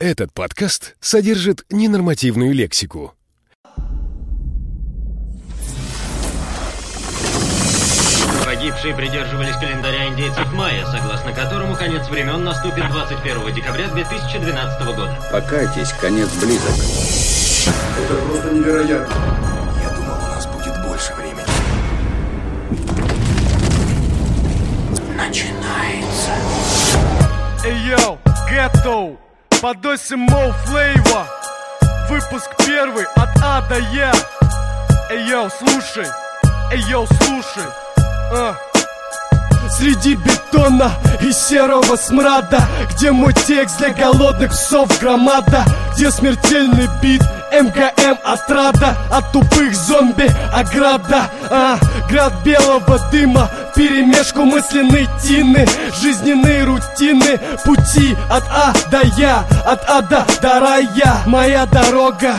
Этот подкаст содержит ненормативную лексику. Погибшие придерживались календаря индейцев майя, согласно которому конец времен наступит 21 декабря 2012 года. Покайтесь, конец близок. Это просто невероятно. Я думал, у нас будет больше времени. Начинается. Эй, йоу, Гетто, подоси Моу Флейва. Выпуск первый от А до Я Эй, йоу, слушай, эй, йоу, слушай. А. Среди бетона и серого смрада Где мой текст для голодных псов громада Где смертельный бит МКМ отрада От тупых зомби ограда а, Град белого дыма Перемешку мысленной тины Жизненные рутины. Пути от А до Я От ада до рая. Моя дорога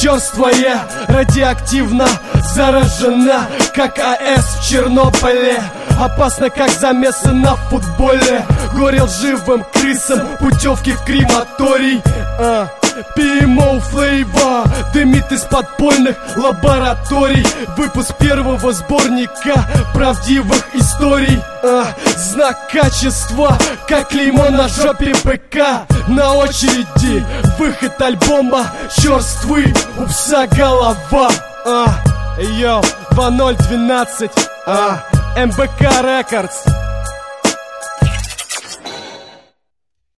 черствая Радиоактивно заражена Как АЭС в Чернобыле. Опасно, как замесы на футболе. Горел живым крысам Путевки в крематорий. А. PMO Флейва Дымит из подпольных лабораторий. Выпуск первого сборника правдивых историй. А, Знак качества, как клеймо на жопе БК На очереди выход альбома Черствый у пса голова. А, Йоу, 2012 а, МБК Рекордс